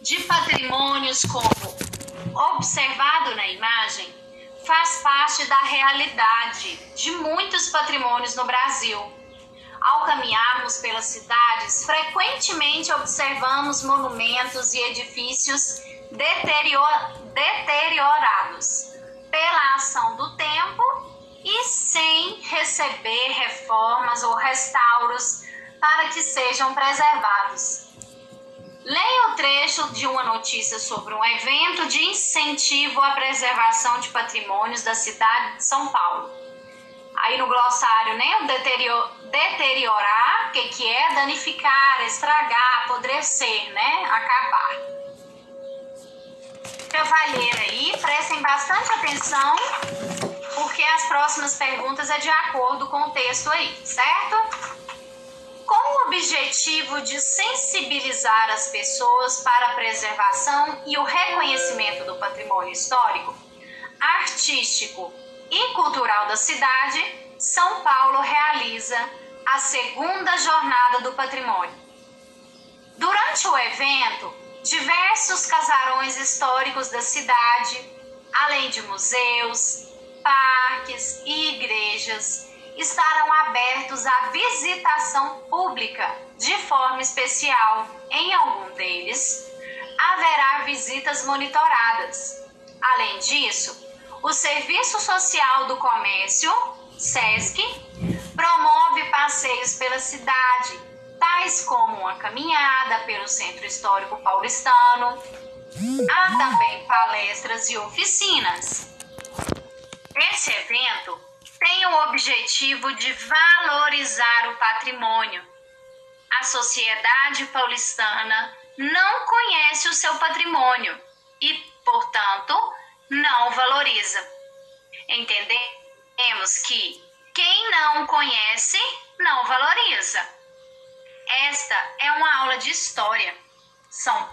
de patrimônios como observado na imagem faz parte da realidade de muitos patrimônios no Brasil. Ao caminharmos pelas cidades, frequentemente observamos monumentos e edifícios deteriorados pela ação do tempo e sem receber reformas ou restauros para que sejam preservados. Trecho de uma notícia sobre um evento de incentivo à preservação de patrimônios da cidade de São Paulo. Aí no glossário, né, o deteriorar, o que, que é? Danificar, estragar, apodrecer, né? Acabar. Cavalheiro aí, prestem bastante atenção, porque as próximas perguntas é de acordo com o texto aí, certo? Objetivo de sensibilizar as pessoas para a preservação e o reconhecimento do patrimônio histórico, artístico e cultural da cidade, São Paulo realiza a segunda Jornada do Patrimônio. Durante o evento, diversos casarões históricos da cidade, além de museus, parques e igrejas, estarão abertos à visitação pública de forma especial. Em algum deles, haverá visitas monitoradas. Além disso, o Serviço Social do Comércio, SESC, promove passeios pela cidade, tais como uma caminhada pelo Centro Histórico Paulistano. Há também palestras e oficinas. Esse evento tem o objetivo de valorizar o patrimônio. A sociedade paulistana não conhece o seu patrimônio e, portanto, não valoriza. Entendemos que quem não conhece não valoriza. Esta é uma aula de história. São